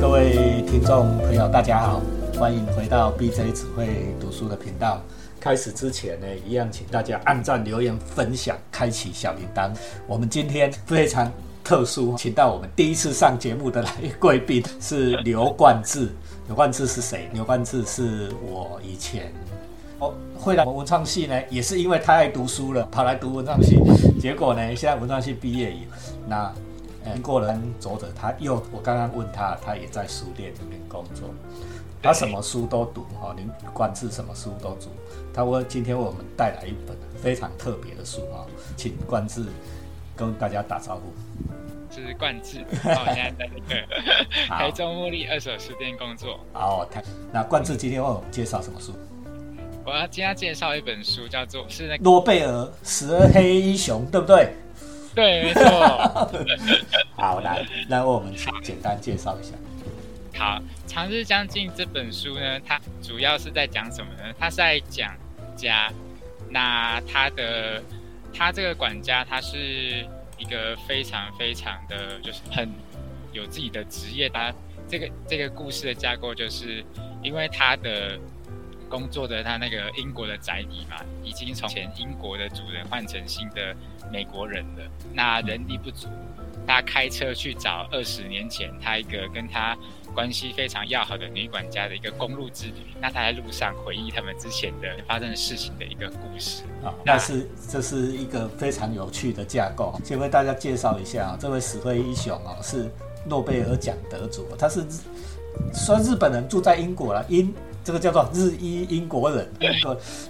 各位听众朋友，大家好，欢迎回到 BJ 只会读书的频道。开始之前呢，一样请大家按赞、留言、分享、开启小铃铛。我们今天非常特殊，请到我们第一次上节目的来贵宾是刘冠志。刘冠志是谁？刘冠志是我以前哦会来文创系呢，也是因为太爱读书了，跑来读文创系。结果呢，现在文创系毕业以后，那经过了走着，他又我刚刚问他，他也在书店里面工作。他什么书都读哈，您冠志什么书都读。他说今天为我们带来一本非常特别的书哈，请冠志跟大家打招呼。是冠志，我现在在那个 台中茉莉二手书店工作。好，那冠志今天为我们介绍什么书？我要今天介绍一本书，叫做是那诺贝尔十二黑英雄，对不对？对，没错。好，来，那为我们简单介绍一下。好，《长日将近》这本书呢，它主要是在讲什么呢？它是在讲家。那他的他这个管家，他是。一个非常非常的就是很有自己的职业，他这个这个故事的架构就是，因为他的工作的他那个英国的宅邸嘛，已经从前英国的主人换成新的美国人了，那人力不足。他开车去找二十年前他一个跟他关系非常要好的女管家的一个公路之旅。那他在路上回忆他们之前的发生的事情的一个故事啊。那是这是一个非常有趣的架构。先为大家介绍一下啊，这位死灰英雄啊是诺贝尔奖得主，他是说日本人住在英国了，英这个叫做日裔英国人。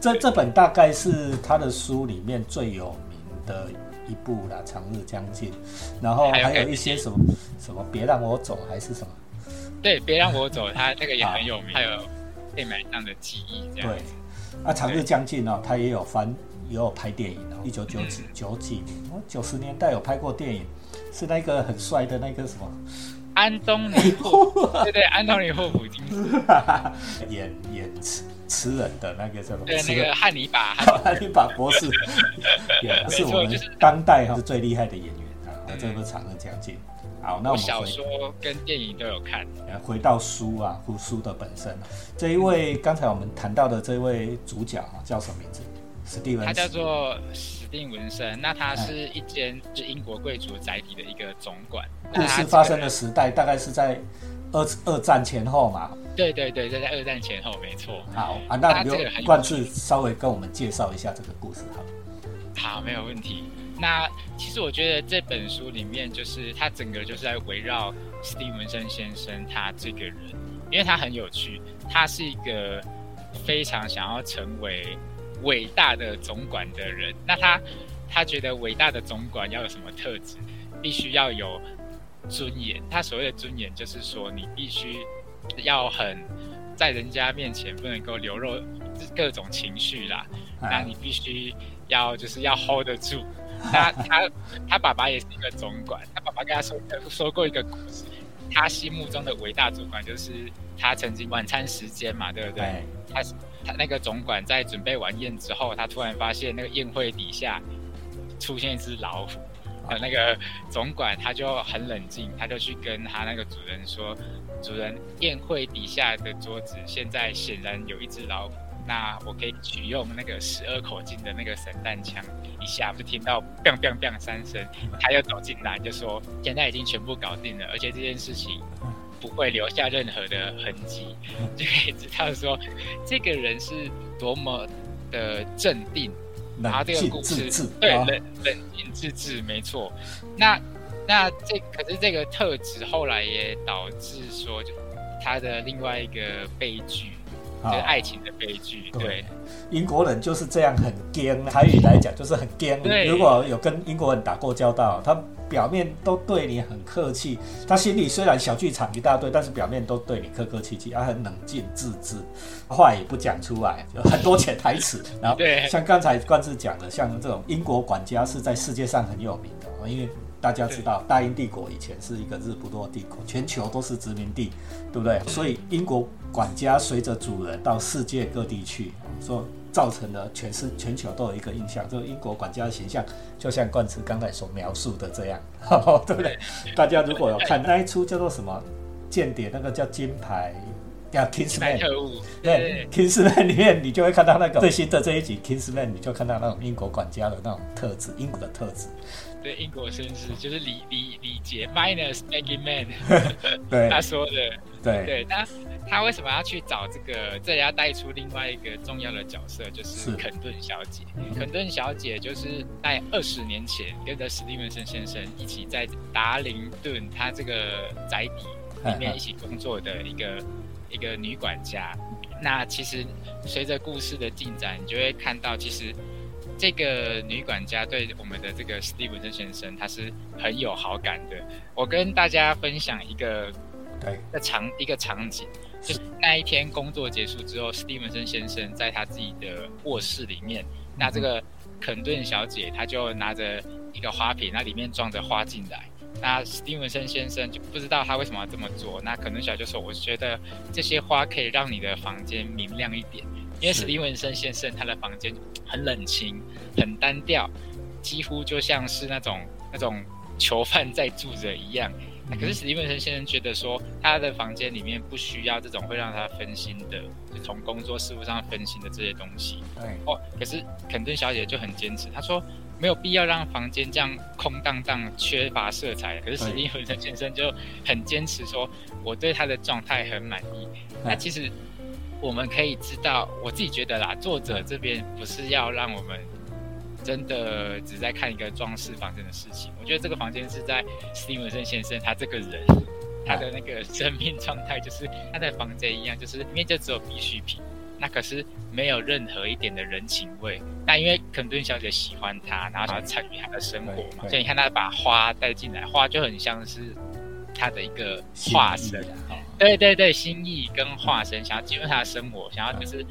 这这本大概是他的书里面最有名的。一部啦，长日将近，然后还有一些什么什么，别让我走还是什么？对，别让我走，他那个也很有名，还有被埋葬的记忆这样。对，啊，长日将近哦，他也有翻，也有拍电影哦，一九九几九几年，九十年代有拍过电影，是那个很帅的那个什么？安东尼霍，对对，安东尼霍普金斯 演演吃吃人的那个叫做对那个 汉尼拔，汉尼拔博士，也是我们当代哈是最厉害的演员啊。那这部《长日将近》，好，那我们小说跟电影都有看。回到书啊，书的本身，这一位刚才我们谈到的这位主角啊，叫什么名字？史蒂文，他叫做史蒂文森。那他是一间是英国贵族宅邸的一个总管。故事发生的时代大概是在二二战前后嘛？对对对，就在二战前后，没错。好啊，那刘冠志稍微跟我们介绍一下这个故事，好。好，没有问题。那其实我觉得这本书里面，就是他整个就是在围绕史蒂文森先生他这个人，因为他很有趣，他是一个非常想要成为。伟大的总管的人，那他他觉得伟大的总管要有什么特质？必须要有尊严。他所谓的尊严，就是说你必须要很在人家面前不能够流露各种情绪啦。那你必须要就是要 hold 得住。那他他爸爸也是一个总管，他爸爸跟他说说过一个故事，他心目中的伟大主管就是他曾经晚餐时间嘛，对不对？他是。他那个总管在准备完宴之后，他突然发现那个宴会底下出现一只老虎。呃，那个总管他就很冷静，他就去跟他那个主人说：“主人，宴会底下的桌子现在显然有一只老虎，那我可以取用那个十二口径的那个散弹枪，一下就听到 biang biang biang 三声。他又走进来就说：现在已经全部搞定了，而且这件事情。”不会留下任何的痕迹，就可以知道说这个人是多么的镇定。然后这个故事对冷冷静自治，没错。那那这可是这个特质后来也导致说，就他的另外一个悲剧，就是爱情的悲剧。对，英国人就是这样很奸，台语来讲就是很坚。如果有跟英国人打过交道，他。表面都对你很客气，他心里虽然小剧场一大堆，但是表面都对你客客气气，他很冷静自知，话也不讲出来，有很多潜台词。然后，像刚才冠志讲的，像这种英国管家是在世界上很有名的，因为大家知道大英帝国以前是一个日不落帝国，全球都是殖民地，对不对？所以英国管家随着主人到世界各地去，说造成了全世全球都有一个印象，就是英国管家的形象，就像冠慈刚才所描述的这样，对不对？大家如果有看那一出叫做什么间谍，那个叫金牌。叫 Kingsman，对 Kingsman 里面你就会看到那个最新的这一集 Kingsman，你就看到那种英国管家的那种特质，英国的特质。对，英国绅士就是李李李杰 minus Maggie Man，对 他说的。对对，那他为什么要去找这个？这要带出另外一个重要的角色，就是肯顿小姐。肯顿小姐就是在二十年前跟着史蒂文森先生一起在达林顿他这个宅邸里面一起工作的一个。一个女管家，那其实随着故事的进展，你就会看到，其实这个女管家对我们的这个史蒂文森先生，他是很有好感的。我跟大家分享一个对的场一个场景，就是那一天工作结束之后，史蒂文森先生在他自己的卧室里面，那这个肯顿小姐，她就拿着一个花瓶，那里面装着花进来。那史蒂文森先生就不知道他为什么要这么做。那肯顿小就说：“我觉得这些花可以让你的房间明亮一点。”因为史蒂文森先生他的房间很冷清、很单调，几乎就像是那种那种囚犯在住着一样。可是史蒂文森先生觉得说，他的房间里面不需要这种会让他分心的，就从工作事务上分心的这些东西。对哦，可是肯顿小姐就很坚持，她说。没有必要让房间这样空荡荡、缺乏色彩。可是史蒂文森先生就很坚持说，我对他的状态很满意。那其实我们可以知道，我自己觉得啦，作者这边不是要让我们真的只在看一个装饰房间的事情。我觉得这个房间是在斯蒂文森先生他这个人，他的那个生命状态，就是他的房间一样，就是里面就只有必需品。那可是没有任何一点的人情味。那因为肯顿小姐喜欢他，然后想要参与他的生活嘛，所以你看他把花带进来，花就很像是他的一个化身。对对对，心意跟化身，想要进入他的生活，想要就是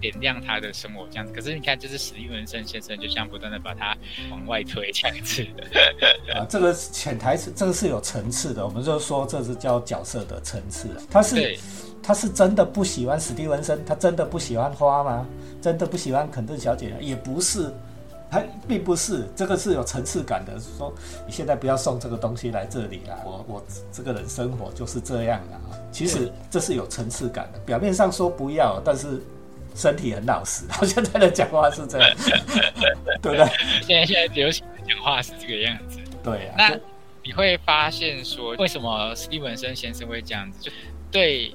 点亮他的生活这样子。可是你看，就是史蒂文森先生就像不断的把他往外推这样子。啊，这个潜台词，这个是有层次的。我们就说这是叫角色的层次，他是。他是真的不喜欢史蒂文森，他真的不喜欢花吗？真的不喜欢肯顿小姐？也不是，他并不是，这个是有层次感的。说你现在不要送这个东西来这里了，我我这个人生活就是这样的啊。其实这是有层次感的，表面上说不要，但是身体很老实。他现在的讲话是这样，对不对？现在现在流行的讲话是这个样子。对啊。那你会发现说，为什么史蒂文森先生会这样子？就对。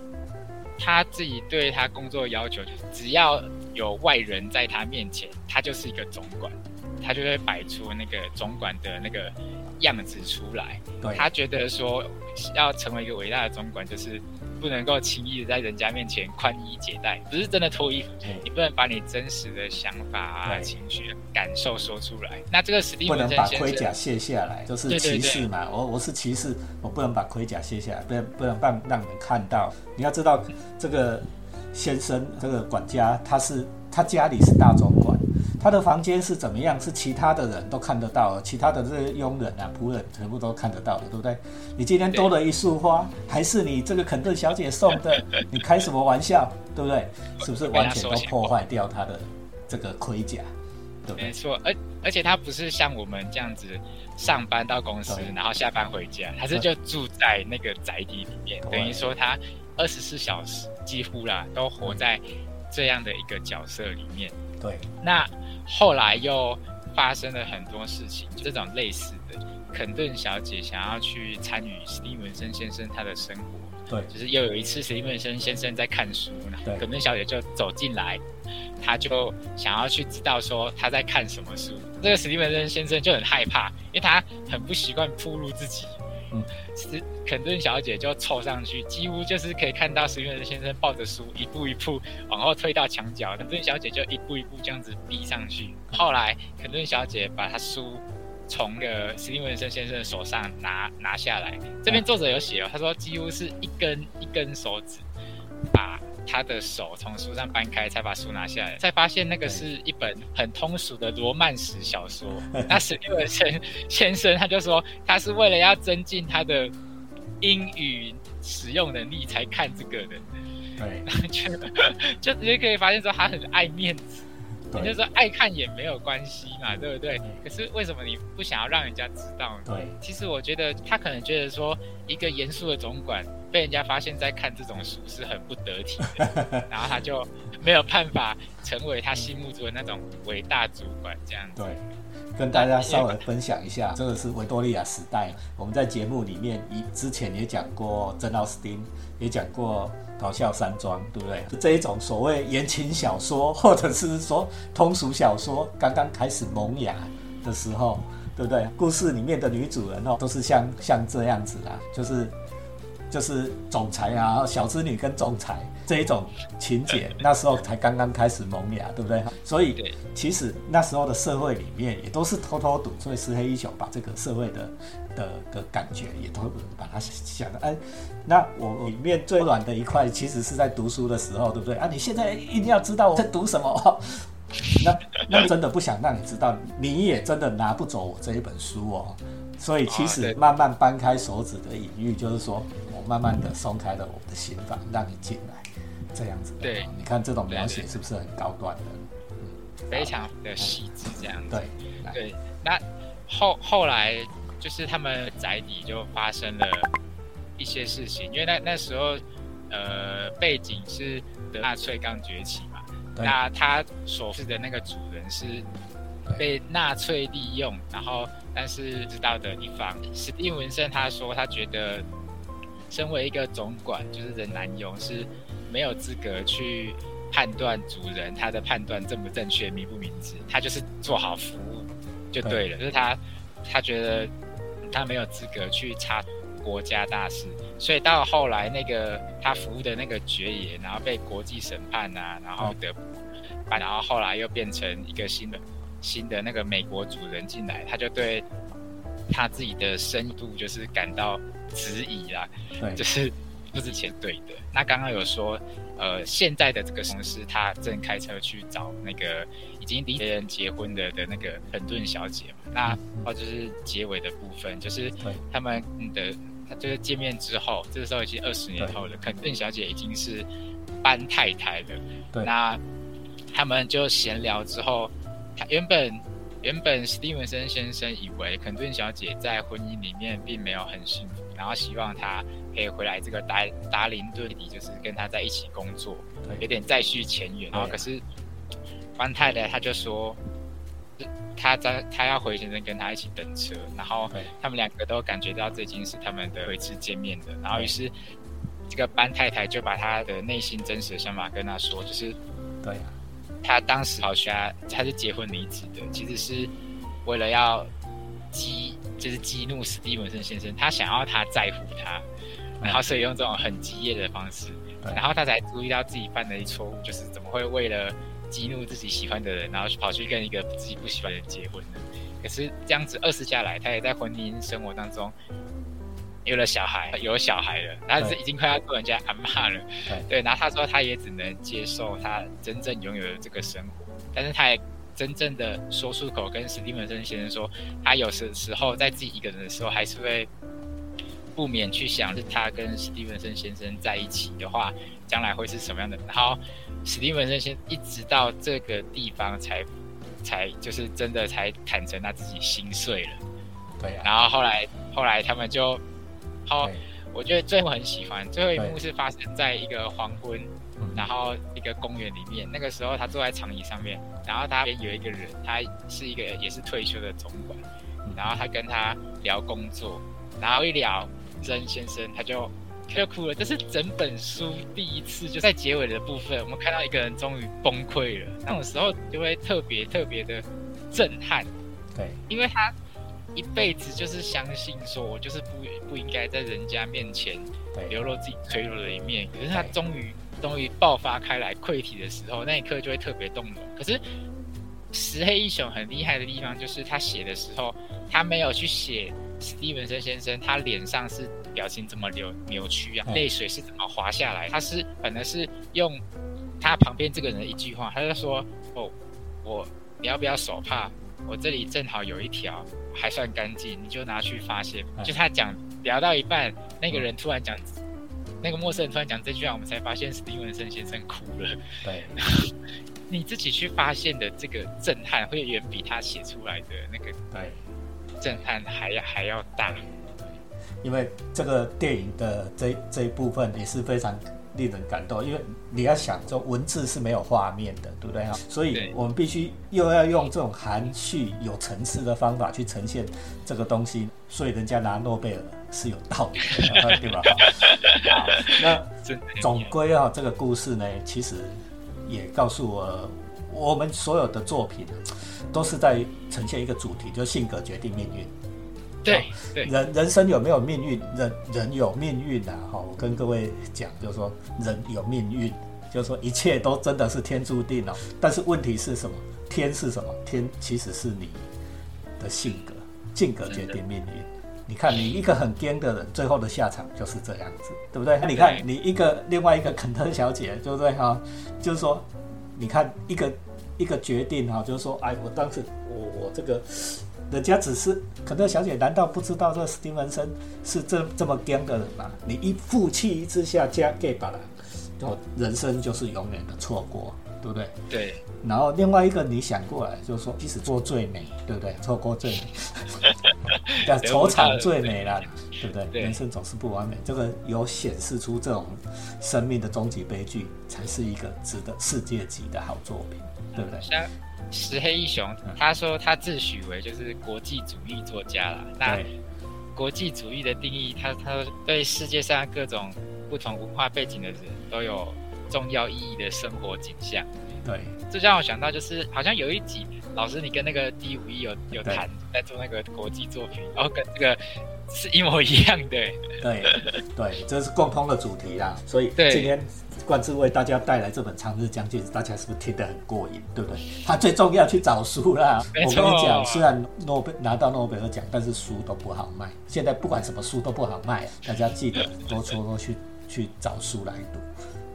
他自己对他工作要求，只要有外人在他面前，他就是一个总管，他就会摆出那个总管的那个样子出来。他觉得说，要成为一个伟大的总管，就是。不能够轻易的在人家面前宽衣解带，不是真的脱衣服，你不能把你真实的想法啊、情绪、感受说出来。那这个史蒂文先生不能把盔甲卸下来，就是骑士嘛。我我是骑士，我不能把盔甲卸下来，不能不能让让你们看到。你要知道，这个先生这个管家，他是他家里是大总管。他的房间是怎么样？是其他的人都看得到，其他的这些佣人啊、仆人全部都看得到的，对不对？你今天多了一束花，还是你这个肯顿小姐送的？你开什么玩笑，对不对？是不是完全都破坏掉他的这个盔甲？对没错，而而且他不是像我们这样子上班到公司，然后下班回家，他是就住在那个宅邸里面，等于说他二十四小时几乎啦都活在这样的一个角色里面。对，那。后来又发生了很多事情，这种类似的，肯顿小姐想要去参与史蒂文森先生他的生活，对，就是又有一次史蒂文森先生在看书，肯顿小姐就走进来，他就想要去知道说他在看什么书，这个史蒂文森先生就很害怕，因为他很不习惯铺露自己。嗯，是肯顿小姐就凑上去，几乎就是可以看到史蒂文先生抱着书一步一步往后退到墙角，肯顿小姐就一步一步这样子逼上去。后来肯顿小姐把她书从个史蒂文森先生的手上拿拿下来，这边作者有写哦，他说几乎是一根一根手指把。他的手从书上搬开，才把书拿下来，才发现那个是一本很通俗的罗曼史小说。那史蒂文森先生他就说，他是为了要增进他的英语使用能力才看这个的。对，就 就直接可以发现说他很爱面子。你就说爱看也没有关系嘛，对不对？可是为什么你不想要让人家知道呢？对，其实我觉得他可能觉得说，一个严肃的总管被人家发现在看这种书是很不得体的，然后他就没有办法成为他心目中的那种伟大主管这样子。对。跟大家稍微分享一下，这个是维多利亚时代。我们在节目里面以之前也讲过珍奥斯汀，也讲过搞笑山庄，对不对？这一种所谓言情小说，或者是说通俗小说，刚刚开始萌芽的时候，对不对？故事里面的女主人哦，都是像像这样子啦，就是就是总裁啊，小织女跟总裁。这一种情节，那时候才刚刚开始萌芽，对不对？所以其实那时候的社会里面也都是偷偷赌，所以石黑一雄把这个社会的的的感觉也都把它想的。哎，那我里面最软的一块，其实是在读书的时候，对不对？啊，你现在一定要知道我在读什么，那那真的不想让你知道，你也真的拿不走我这一本书哦。所以其实慢慢搬开手指的隐喻，就是说我慢慢的松开了我的心房，让你进来。这样子，对，你看这种描写是不是很高端的？嗯，非常的细致，这样子。对，对。那后后来就是他们宅邸就发生了一些事情，因为那那时候呃背景是纳粹刚崛起嘛，那他所是的那个主人是被纳粹利用，然后但是知道的一方史蒂文森他说他觉得身为一个总管就是人男佣是。没有资格去判断主人他的判断正不正确、明不明智，他就是做好服务就对了。就是他，他觉得他没有资格去插国家大事，所以到后来那个他服务的那个爵爷，然后被国际审判啊，然后的，然后后来又变成一个新的新的那个美国主人进来，他就对他自己的深度就是感到质疑啦，就是。不是钱对的。那刚刚有说，呃，现在的这个公司，他正开车去找那个已经离别人结婚的的那个肯顿小姐嘛。那哦，就是结尾的部分，就是他们的，他就是见面之后，这个时候已经二十年后了。肯顿小姐已经是班太太了。对。那他们就闲聊之后，他原本原本史蒂文森先生以为肯顿小姐在婚姻里面并没有很幸福。然后希望他可以回来这个达达林顿里，就是跟他在一起工作，有点再续前缘。然后可是班太太他就说，他在他要回先生跟他一起等车，然后他们两个都感觉到这已经是他们的一次见面的。然后于是这个班太太就把他的内心真实的想法跟他说，就是对，他当时好像他是结婚离职的，其实是为了要激。就是激怒史蒂文森先生，他想要他在乎他，然后所以用这种很激烈的方式，然后他才注意到自己犯的一错误，就是怎么会为了激怒自己喜欢的人，然后跑去跟一个自己不喜欢的人结婚呢？可是这样子二十下来，他也在婚姻生活当中有了小孩，有小孩了，他是已经快要做人家阿妈了，对，然后他说他也只能接受他真正拥有的这个生活，但是他也。真正的说出口跟史蒂文森先生说，他有时时候在自己一个人的时候，还是会不免去想，是他跟史蒂文森先生在一起的话，将来会是什么样的。然后史蒂文森先一直到这个地方才才就是真的才坦诚他自己心碎了。对。然后后来后来他们就，好，我觉得最后很喜欢最后一幕是发生在一个黄昏。然后一个公园里面，那个时候他坐在长椅上面，然后他边有一个人，他是一个也是退休的总管，然后他跟他聊工作，然后一聊，曾先生他就他就哭了。这是整本书第一次就在结尾的部分，我们看到一个人终于崩溃了。那种时候就会特别特别的震撼，对，因为他一辈子就是相信说，我就是不不应该在人家面前流露自己脆弱的一面，可是他终于。终于爆发开来溃体的时候，那一刻就会特别动容。可是石黑一雄很厉害的地方，就是他写的时候，他没有去写史蒂文森先生他脸上是表情怎么扭扭曲啊，泪水是怎么滑下来。他是反而是用他旁边这个人的一句话，他就说：“哦，我你要不要手帕？我这里正好有一条还算干净，你就拿去发泄。”就他讲聊到一半，那个人突然讲。那个陌生人突然讲这句话，我们才发现史蒂文森先生哭了。对，你自己去发现的这个震撼，会远比他写出来的那个对震撼还要还要大。因为这个电影的这这一部分也是非常令人感动，因为你要想，这文字是没有画面的，对不对啊？所以我们必须又要用这种含蓄、有层次的方法去呈现这个东西，所以人家拿诺贝尔是有道理的，对吧？好，那总归啊，这个故事呢，其实也告诉我，我们所有的作品都是在呈现一个主题，就是性格决定命运。对对人人生有没有命运？人人有命运啊！哈，我跟各位讲，就是说人有命运，就是说一切都真的是天注定哦。但是问题是什么？天是什么？天其实是你的性格，性格决定命运。你看，你一个很癫的人，最后的下场就是这样子，对不对？你看，你一个另外一个肯特小姐，对不对哈？就是说，你看一个一个决定哈，就是说，哎，我当时我我这个。人家只是可乐小姐，难道不知道这个史蒂文森是这这么奸的人吗？你一负气之下加 gay 把了，哦，人生就是永远的错过，对不对？对然后另外一个你想过来，就是说，即使做最美，对不对？错过最美，但愁场最美啦，对不对？对人生总是不完美，这个有显示出这种生命的终极悲剧，才是一个值得世界级的好作品，对不对？像石黑一雄，他说他自诩为就是国际主义作家啦。那国际主义的定义，他他对世界上各种不同文化背景的人都有重要意义的生活景象。对这让我想到，就是好像有一集老师你跟那个 D 五一有有谈在做那个国际作品，然后跟这个是一模一样的。对对，这是共通的主题啦。所以对今天冠志为大家带来这本《长日将近》，大家是不是听得很过瘾？对不对？他最重要去找书啦。我跟你讲，虽然诺贝拿到诺贝尔奖，但是书都不好卖。现在不管什么书都不好卖，大家记得多多多去去找书来读，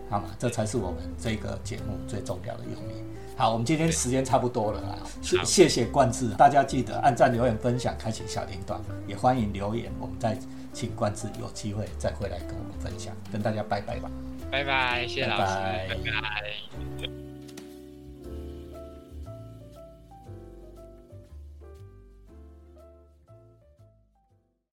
好吗？这才是我们这个节目最重要的用意。好，我们今天时间差不多了啦，谢好谢谢冠志，大家记得按赞、留言、分享、开启小铃铛，也欢迎留言，我们再请冠志有机会再回来跟我们分享，跟大家拜拜吧。拜拜谢谢老师拜拜。